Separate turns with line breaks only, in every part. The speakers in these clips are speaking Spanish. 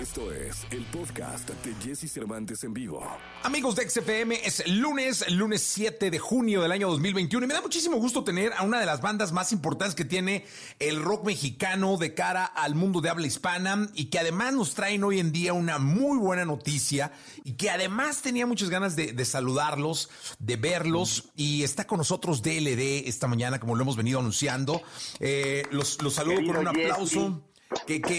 Esto es el podcast de Jesse Cervantes en vivo.
Amigos de XFM, es lunes, lunes 7 de junio del año 2021 y me da muchísimo gusto tener a una de las bandas más importantes que tiene el rock mexicano de cara al mundo de habla hispana y que además nos traen hoy en día una muy buena noticia y que además tenía muchas ganas de, saludarlos, de verlos y está con nosotros DLD esta mañana como lo hemos venido anunciando. Eh, los, los saludo con un aplauso.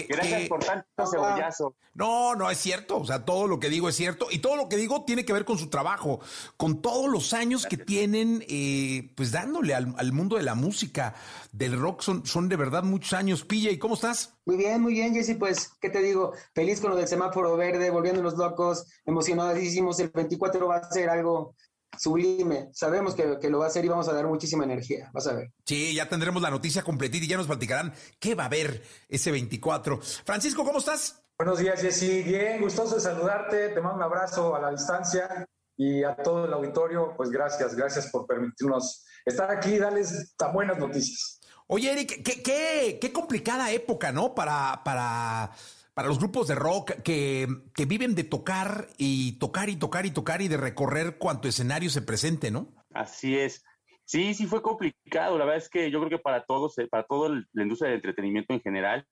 Gracias por tanto cebollazo.
No, no es cierto. O sea, todo lo que digo es cierto. Y todo lo que digo tiene que ver con su trabajo, con todos los años que tienen, eh, pues dándole al, mundo de la música, del rock. Son, son de verdad muchos años. Pilla, ¿y cómo estás?
Muy bien, muy bien, Jesse. Pues, ¿qué te digo? Feliz con lo del semáforo verde, volviendo los locos, emocionadísimos. El 24 va a ser algo sublime. Sabemos que, que, lo va a hacer y vamos a dar muchísima energía. Vas a ver.
Sí, ya tendremos la noticia completita y ya nos platicarán qué va a haber ese 24. Francisco, ¿cómo estás?
Buenos días, Jessy. Bien, gustoso de saludarte. Te mando un abrazo a la distancia y a todo el auditorio. Pues gracias, gracias por permitirnos estar aquí y darles tan buenas noticias.
Oye, Eric, qué, qué, qué complicada época, ¿no? Para, para para los grupos de rock que, que, viven de tocar y tocar y tocar y tocar y de recorrer cuanto escenario se presente, ¿no?
Así es. Sí, sí fue complicado. La verdad es que yo creo que para todos, eh, para toda la industria del entretenimiento en general,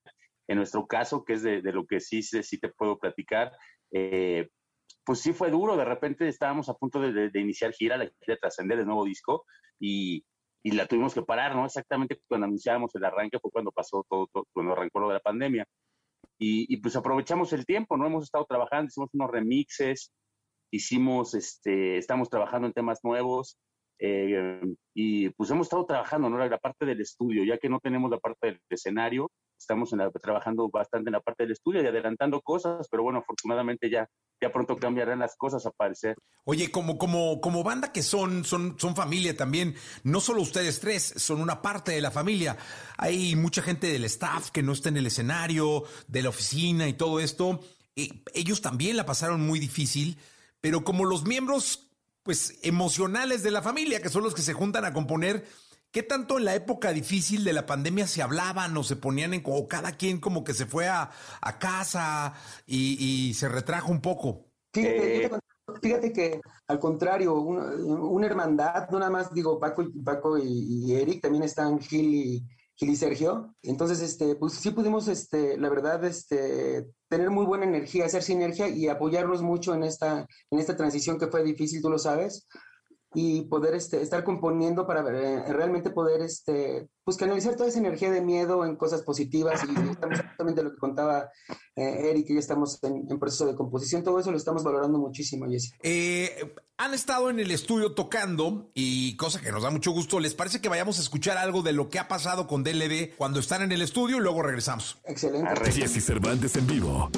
en nuestro caso, que es de, lo que sí, sí te puedo platicar, eh, pues sí fue duro. De repente estábamos a punto de, iniciar gira, la gira de trascender el nuevo disco y, y, la tuvimos que parar, ¿no? Exactamente cuando anunciábamos el arranque fue cuando pasó todo, todo cuando arrancó lo de la pandemia. Y, pues aprovechamos el tiempo, ¿no? Hemos estado trabajando, hicimos unos remixes, hicimos, este, estamos trabajando en temas nuevos, eh, y pues hemos estado trabajando, ¿no? La, parte del estudio, ya que no tenemos la parte del escenario, estamos trabajando bastante en la parte del estudio y adelantando cosas, pero bueno, afortunadamente ya ya pronto cambiarán las cosas a parecer.
Oye, como, como, como banda que son, son, son familia también, no solo ustedes tres, son una parte de la familia. Hay mucha gente del staff que no está en el escenario, de la oficina y todo esto. y ellos también la pasaron muy difícil, pero como los miembros, pues, emocionales de la familia, que son los que se juntan a componer, ¿Qué tanto en la época difícil de la pandemia se hablaban o se ponían en, o cada quien como que se fue a, casa y, se retrajo un poco?
Fíjate, eh. fíjate, que al contrario, una, hermandad, no nada más digo Paco, Paco y, Eric, también están Gil y, Gil y Sergio. Entonces, este, pues sí pudimos, este, la verdad, este, tener muy buena energía, hacer sinergia y apoyarnos mucho en esta, en esta transición que fue difícil, tú lo sabes y poder este, estar componiendo para eh, realmente poder este, pues canalizar toda esa energía de miedo en cosas positivas y estamos exactamente lo que contaba eh, Eric, que ya estamos en, proceso de composición, todo eso lo estamos valorando muchísimo, Jesse.
Eh, han estado en el estudio tocando y cosa que nos da mucho gusto, ¿les parece que vayamos a escuchar algo de lo que ha pasado con DLD cuando están en el estudio y luego regresamos?
Excelente.
Jesse Cervantes en vivo.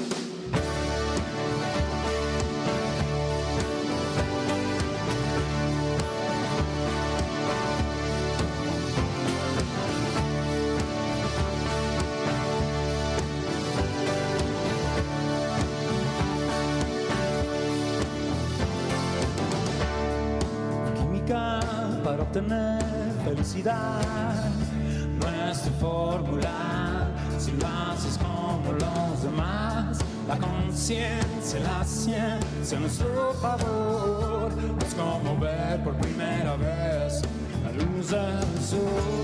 Nuestra fórmula. Si lo haces como los demás, la conciencia, la ciencia nuestro favor. Es como ver por primera vez la luz del sol.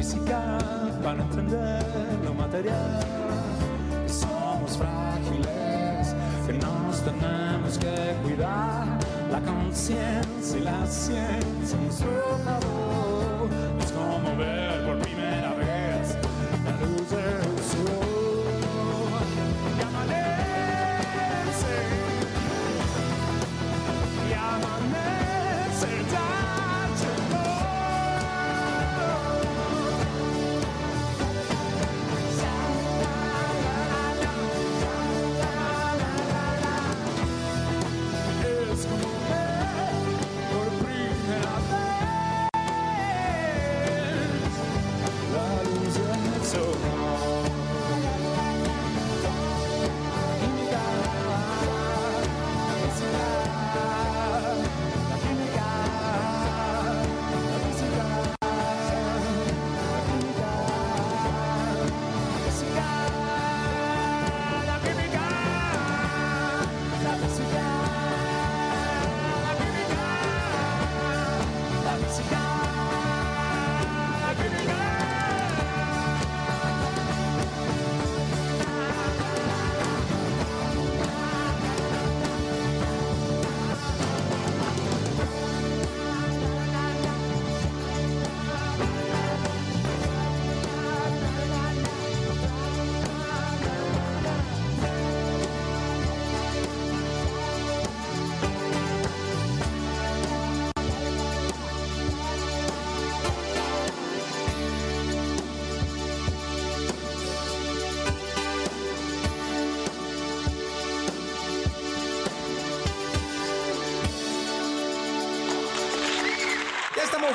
Física para entender lo material, que somos frágiles, que nos tenemos que cuidar. La conciencia y la ciencia en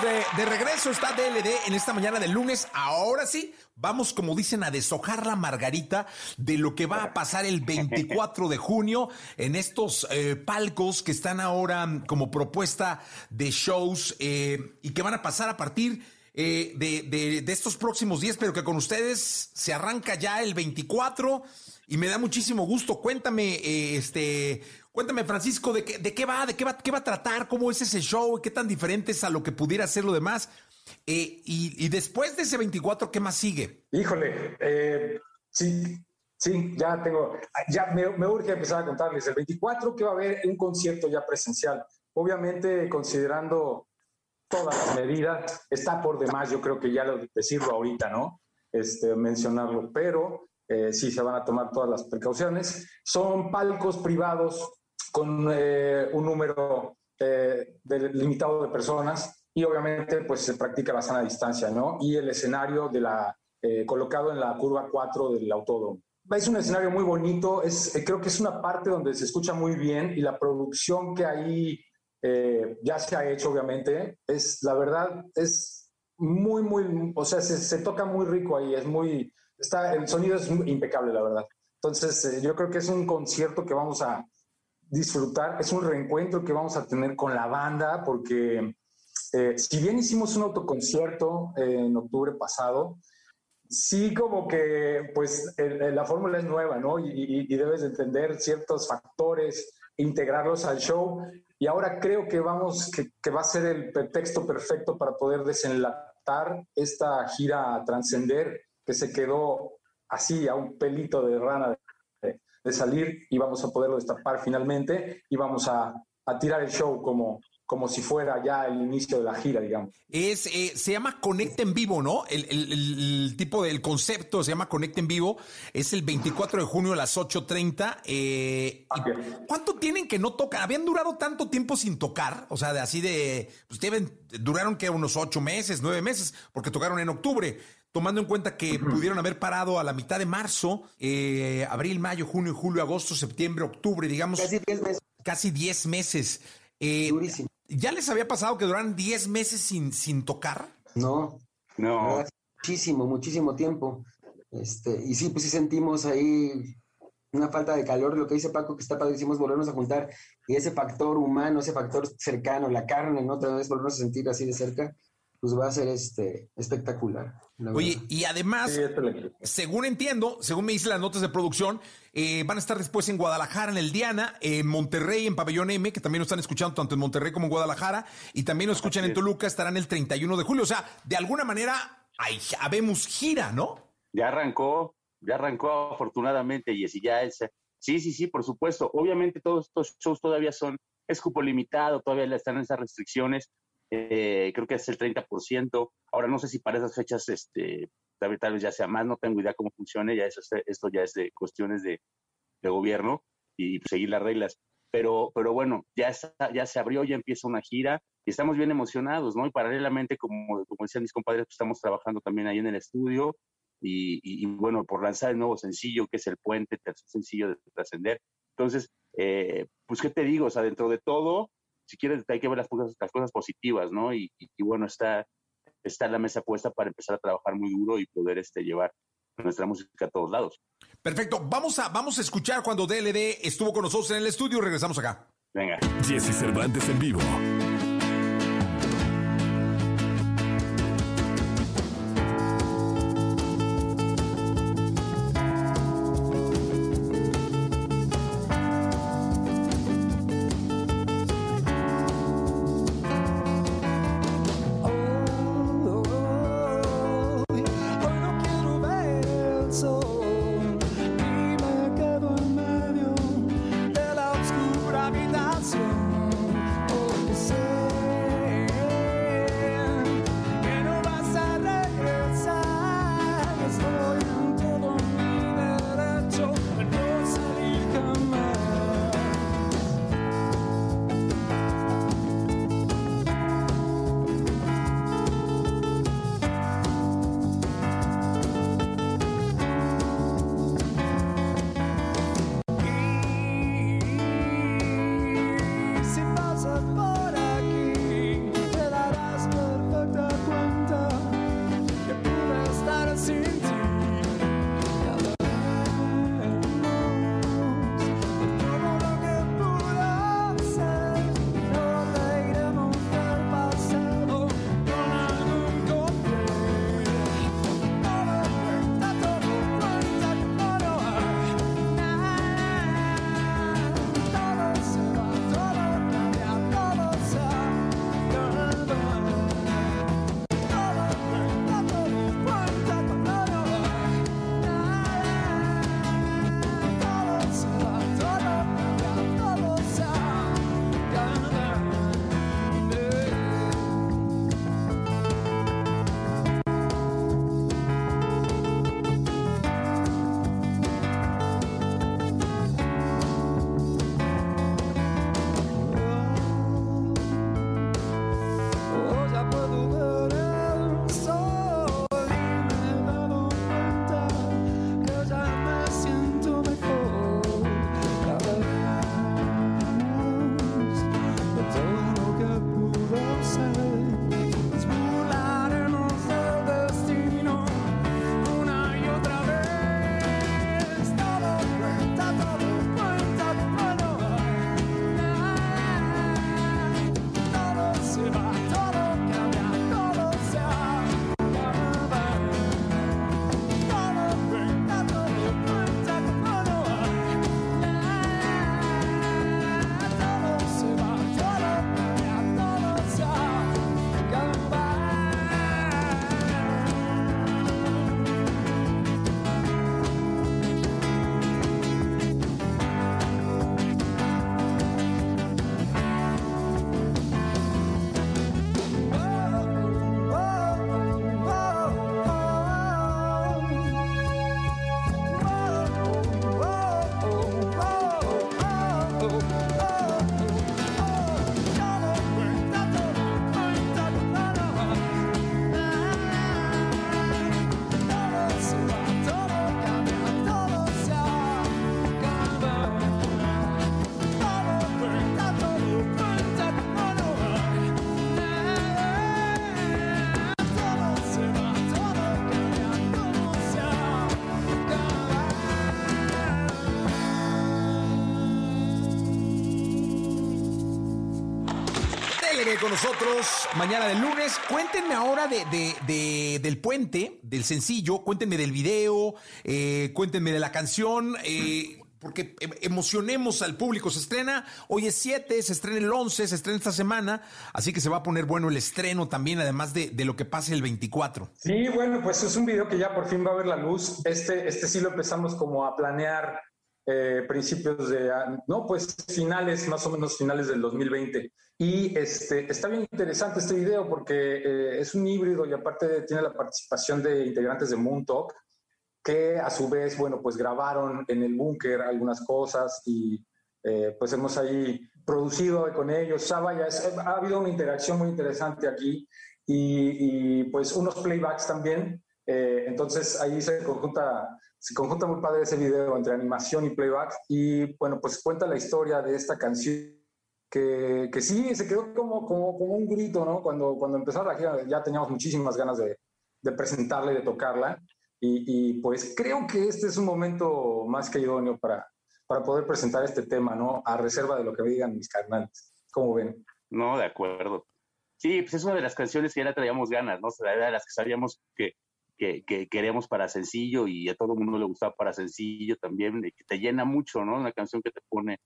de, regreso, está DLD en esta mañana de lunes. Ahora sí, vamos, como dicen, a deshojar la margarita de lo que va a pasar el 24 de junio en estos eh, palcos que están ahora como propuesta de shows eh, y que van a pasar a partir eh, de, de- estos próximos días, pero que con ustedes se arranca ya el 24 y me da muchísimo gusto. Cuéntame, este, cuéntame, Francisco, de qué, de qué va, de qué va, qué va a tratar, cómo es ese show, qué tan diferente es a lo que pudiera ser lo demás. Eh, y, y después de ese 24, ¿qué más sigue?
Híjole, eh, sí, sí, ya tengo, ya me, me urge empezar a contarles. El 24 que va a haber un concierto ya presencial. Obviamente, considerando todas las medidas, está por demás, yo creo que ya lo, decirlo ahorita, ¿no? Este, mencionarlo, pero eh, sí se van a tomar todas las precauciones. Son palcos privados con eh, un número eh, de- limitado de personas y obviamente pues se practica la sana distancia, ¿no? Y el escenario de la, eh, colocado en la curva 4 del autódromo. Es un escenario muy bonito, es, eh, creo que es una parte donde se escucha muy bien y la producción que ahí eh, ya se ha hecho, obviamente, es, la verdad, es muy, muy, o sea, se, se toca muy rico ahí, es muy, está, el sonido es impecable, la verdad. Entonces, eh, yo creo que es un concierto que vamos a disfrutar, es un reencuentro que vamos a tener con la banda, porque eh, si bien hicimos un autoconcierto eh, en octubre pasado, sí como que pues la fórmula es nueva, ¿no? Y, debes de entender ciertos factores, integrarlos al show. Y ahora creo que vamos, que, que va a ser el pretexto perfecto para poder desenlatar esta gira a trascender que se quedó así a un pelito de rana de, salir y vamos a poderlo destapar finalmente y vamos a, a tirar el show como, como si fuera ya el inicio de la gira, digamos.
Es, eh, se llama Conecta en Vivo, ¿no? El, el- tipo del concepto se llama Conecta en Vivo. Es el 24 de junio a las 8.30. Eh,
Ah,
¿y
bien.
¿Cuánto tienen que no tocan? ¿Habían durado tanto tiempo sin tocar? O sea, de así de... Pues deben- duraron que unos ocho meses, nueve meses, porque tocaron en octubre. Tomando en cuenta que pudieron haber parado a la mitad de marzo, eh, abril, mayo, junio, julio, agosto, septiembre, octubre, digamos,
Casi 10 meses.
casi 10 meses. Eh,
Durísimo.
¿Ya les había pasado que duran 10 meses sin, sin tocar?
No,
No,
muchísimo, muchísimo tiempo. Este, y sí, pues sí sentimos ahí una falta de calor, lo que dice Paco, que está padrísimo es volvernos a juntar y ese factor humano, ese factor cercano, la carne, ¿no? Otra vez volvernos a sentir así de cerca, pues va a ser este, espectacular.
Oye, y además,
Sí,
según entiendo, según me dicen las notas de producción, eh, van a estar después en Guadalajara, en el Diana, en Monterrey, en Pabellón M, que también lo están escuchando tanto en Monterrey como en Guadalajara, y también lo escuchan
Así
en. Toluca, estarán el 31 de julio. O sea, de alguna manera, hay, habemos gira, ¿no?
Ya arrancó, ya arrancó afortunadamente y así ya es. Sí, sí, sí, por supuesto. Obviamente todos estos shows todavía son, es cupo limitado, todavía están esas restricciones. Eh, creo que es el 30%. Ahora no sé si para esas fechas, este, tal, tal vez ya sea más, no tengo idea cómo funcione, ya eso, es- esto ya es de cuestiones de, de gobierno y seguir las reglas. Pero, pero bueno, ya, está- ya se abrió, ya empieza una gira y estamos bien emocionados, ¿no? Y paralelamente, como, como decían mis compadres, pues estamos trabajando también ahí en el estudio y, y- y, bueno, por lanzar el nuevo sencillo, que es el puente, tercer sencillo de trascender. Entonces, eh, pues, ¿qué te digo? O sea, dentro de todo, si quieres, hay que ver las cosas, las cosas positivas, ¿no? Y, y- y bueno, está, está la mesa puesta para empezar a trabajar muy duro y poder este, llevar nuestra música a todos lados.
Perfecto. Vamos a, vamos a escuchar cuando DLD estuvo con nosotros en el estudio y regresamos acá.
Venga.
Jesse Cervantes en vivo.
Nosotros mañana del lunes. Cuéntenme ahora de, de- de- del puente, del sencillo, cuéntenme del video, eh, cuéntenme de la canción, eh, porque em- emocionemos al público. Se estrena, hoy es 7, se estrena el 11, se estrena esta semana, así que se va a poner bueno el estreno también, además de, de lo que pase el 24.
Sí, bueno, pues es un video que ya por fin va a ver la luz. Este, este sí lo empezamos como a planear eh, principios de, no, pues finales, más o menos finales del 2020. Y este, está bien interesante este video porque eh, es un híbrido y aparte tiene la participación de integrantes de Moon Talk, que a su vez, bueno, pues grabaron en el búnker algunas cosas y eh, pues hemos ahí producido con ellos. O sea, vaya, es- ha habido una interacción muy interesante aquí y, y, pues unos playbacks también. Eh, entonces ahí se conjunta, se conjunta muy padre ese video entre animación y playback y bueno, pues cuenta la historia de esta canción que, que sí, se quedó como, como, como un grito, ¿no? Cuando, cuando empezó la gira ya teníamos muchísimas ganas de, de presentarla y de tocarla y, y, pues creo que este es un momento más que idóneo para, para poder presentar este tema, ¿no? A reserva de lo que me digan mis carnales. ¿Cómo ven?
No, de acuerdo. Sí, pues es una de las canciones que ya traíamos ganas, ¿no? Era de las que sabíamos que, que, que queríamos para sencillo y a todo el mundo le gustaba para sencillo también, que te llena mucho, ¿no? Una canción que te pone,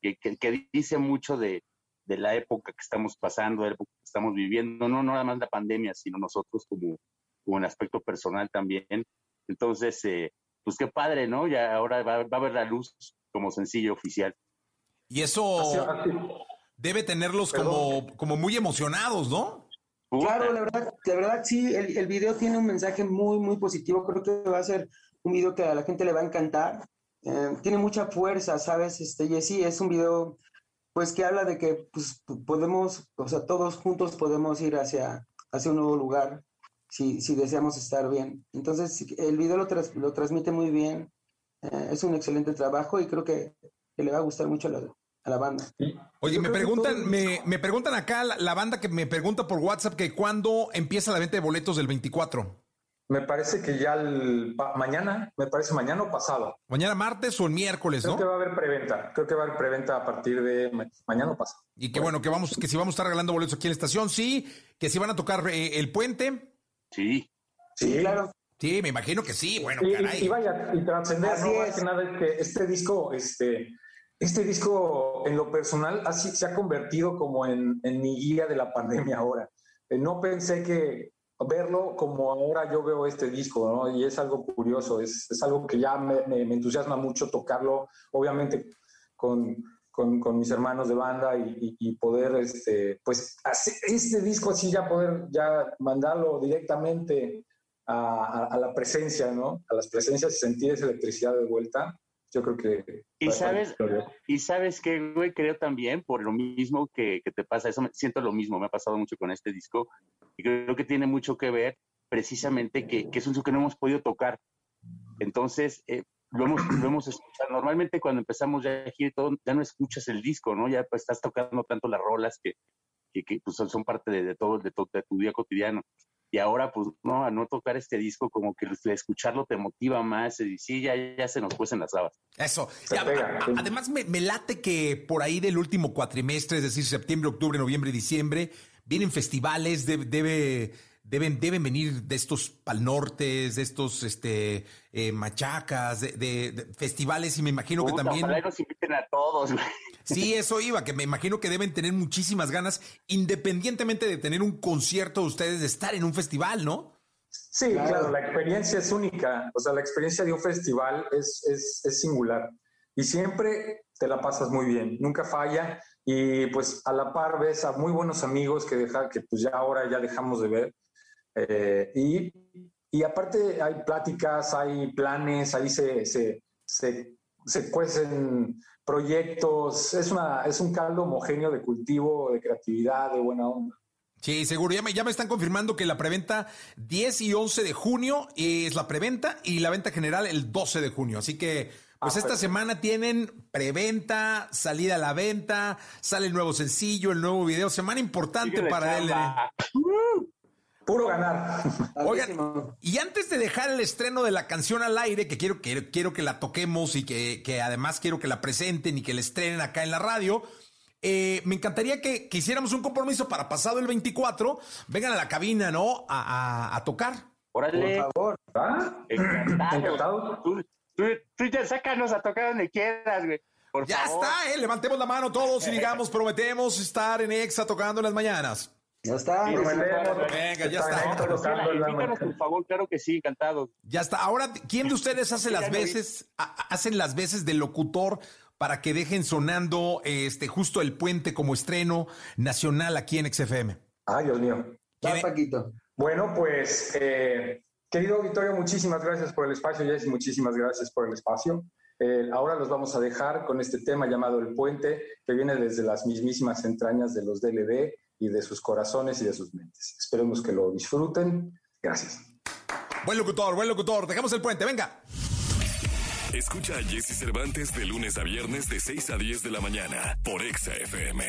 que, que, que dice mucho de, de la época que estamos pasando, de la época que estamos viviendo, no, no nada más la pandemia, sino nosotros como, como en aspecto personal también. Entonces, eh, pues qué padre, ¿no? Ya ahora va, va a ver la luz como sencillo oficial.
Y eso debe tenerlos como, como muy emocionados, ¿no?
Claro, la verdad, la verdad sí, el, el video tiene un mensaje muy, muy positivo. Creo que va a ser un video que a la gente le va a encantar. Eh, tiene mucha fuerza, ¿sabes? Este, y sí, es un video pues que habla de que pues, podemos, o sea, todos juntos podemos ir hacia, hacia un nuevo lugar si, si deseamos estar bien. Entonces, el video lo, tras- lo transmite muy bien. Eh, es un excelente trabajo y creo que, que le va a gustar mucho a la, a la banda.
Oye,
Yo
me preguntan,
todo-
me, me preguntan acá la, la banda que me pregunta por WhatsApp que cuándo empieza la venta de boletos del 24.
Me parece que ya el, pa- mañana, me parece mañana o pasado.
Mañana martes o el miércoles,
Creo
¿no?
que va a haber preventa. Creo que va a haber preventa a partir de ma- mañana o pasado.
Y que bueno, que vamos, que si vamos a estar regalando boletos aquí en la estación, sí, que si van a tocar eh, el puente,
Sí,
Sí, claro.
sí, me imagino que sí, bueno,
Y,
caray.
y- vaya, y trascender,
Así
no más
es.
que nada es que este disco, este, este disco en lo personal así se ha convertido como en, en mi guía de la pandemia ahora. Eh, no pensé que verlo como ahora yo veo este disco. Y es algo curioso, es, es algo que ya me, me- entusiasma mucho tocarlo, obviamente con, con, con mis hermanos de banda y, y- poder, este, pues, este disco así ya poder ya mandarlo directamente a, a- a la presencia, ¿no? A las presencias y sentir esa electricidad de vuelta. Yo creo que...
Y sabes-. Y sabes qué, güey, creo también, por lo mismo que, que te pasa, eso me, siento lo mismo, me ha pasado mucho con este disco, y creo que tiene mucho que ver precisamente que, que es un disco que no hemos podido tocar. Entonces, eh, lo, hemos, lo hemos escuchado. Normalmente cuando empezamos ya a girar todo, ya no escuchas el disco, ¿no? Ya pues, estás tocando tanto las rolas que, que, que, pues, son, parte de, de todo, de, de tu día cotidiano. Y ahora, pues, no, a no tocar este disco, como que el escucharlo te motiva más, y sí, ya, ya se nos cuecen las habas.
Eso.
Se
Ya,
pega,
a-
sí.
además, me, me late que por ahí del último cuatrimestre, es decir, septiembre, octubre, noviembre y diciembre, vienen festivales, debe, debe- deben, deben venir de estos palnortes, de estos este, eh, machacas, de, de- de festivales, y me imagino que también.
Ojalá nos inviten a todos, güey.
Sí, eso iba, que me imagino que deben tener muchísimas ganas, independientemente de tener un concierto ustedes, de estar en un festival, ¿no?
Sí,
Claro.
claro. la experiencia es única. O sea, la experiencia de un festival es, es, es singular. Y siempre te la pasas muy bien, nunca falla. Y pues a la par ves a muy buenos amigos que, deja, que pues ya ahora ya dejamos de ver. Eh, y, y aparte hay pláticas, hay planes, ahí se, se, se, se cuecen proyectos. Es, una, es un caldo homogéneo de cultivo, de creatividad, de buena onda.
Sí, seguro. Ya me, ya me están confirmando que la preventa 10 y 11 de junio es la preventa y la venta general el 12 de junio. Así que, pues
Ah,
esta
pues.
semana tienen preventa, salida a la venta, sale el nuevo sencillo, el nuevo video. Semana importante
Síguele,
para él.
Puro ganar.
Oigan, y antes de dejar el estreno de la canción al aire, que quiero, que, quiero que la toquemos y que, que además quiero que la presenten y que la estrenen acá en la radio, Eh, me encantaría que, que hiciéramos un compromiso para pasado el 24. Vengan a la cabina, ¿no? A, a- a tocar.
Órale,
Por favor.
¿Ah?
encantado.
Encantado.
Tú, tú, tú ya sácanos a tocar donde quieras, güey. Por
Ya
favor.
está, ¿eh? Levantemos la mano todos y digamos, prometemos estar en Exa tocando en las mañanas.
Ya está.
Sí,
ya está.
Prometemos.
Venga, ya
Está
Invítanos, por favor, claro que sí, encantado.
Ya está. Ahora, ¿quién de ustedes hace las veces, ha- hacen las veces de locutor para que dejen sonando este justo el puente como estreno nacional aquí en XFM?
Ay, Dios mío.
Va,
¿Quién-
Paquito.
Bueno, pues, eh, querido auditorio, muchísimas gracias por el espacio, Jess, muchísimas gracias por el espacio. Eh, ahora los vamos a dejar con este tema llamado El Puente, que viene desde las mismísimas entrañas de los DLD y de sus corazones y de sus mentes. Esperemos que lo disfruten. Gracias.
Buen locutor, buen locutor. Dejamos el puente, venga.
Escucha a Jesse Cervantes de lunes a viernes de 6 a 10 de la mañana por Exa FM.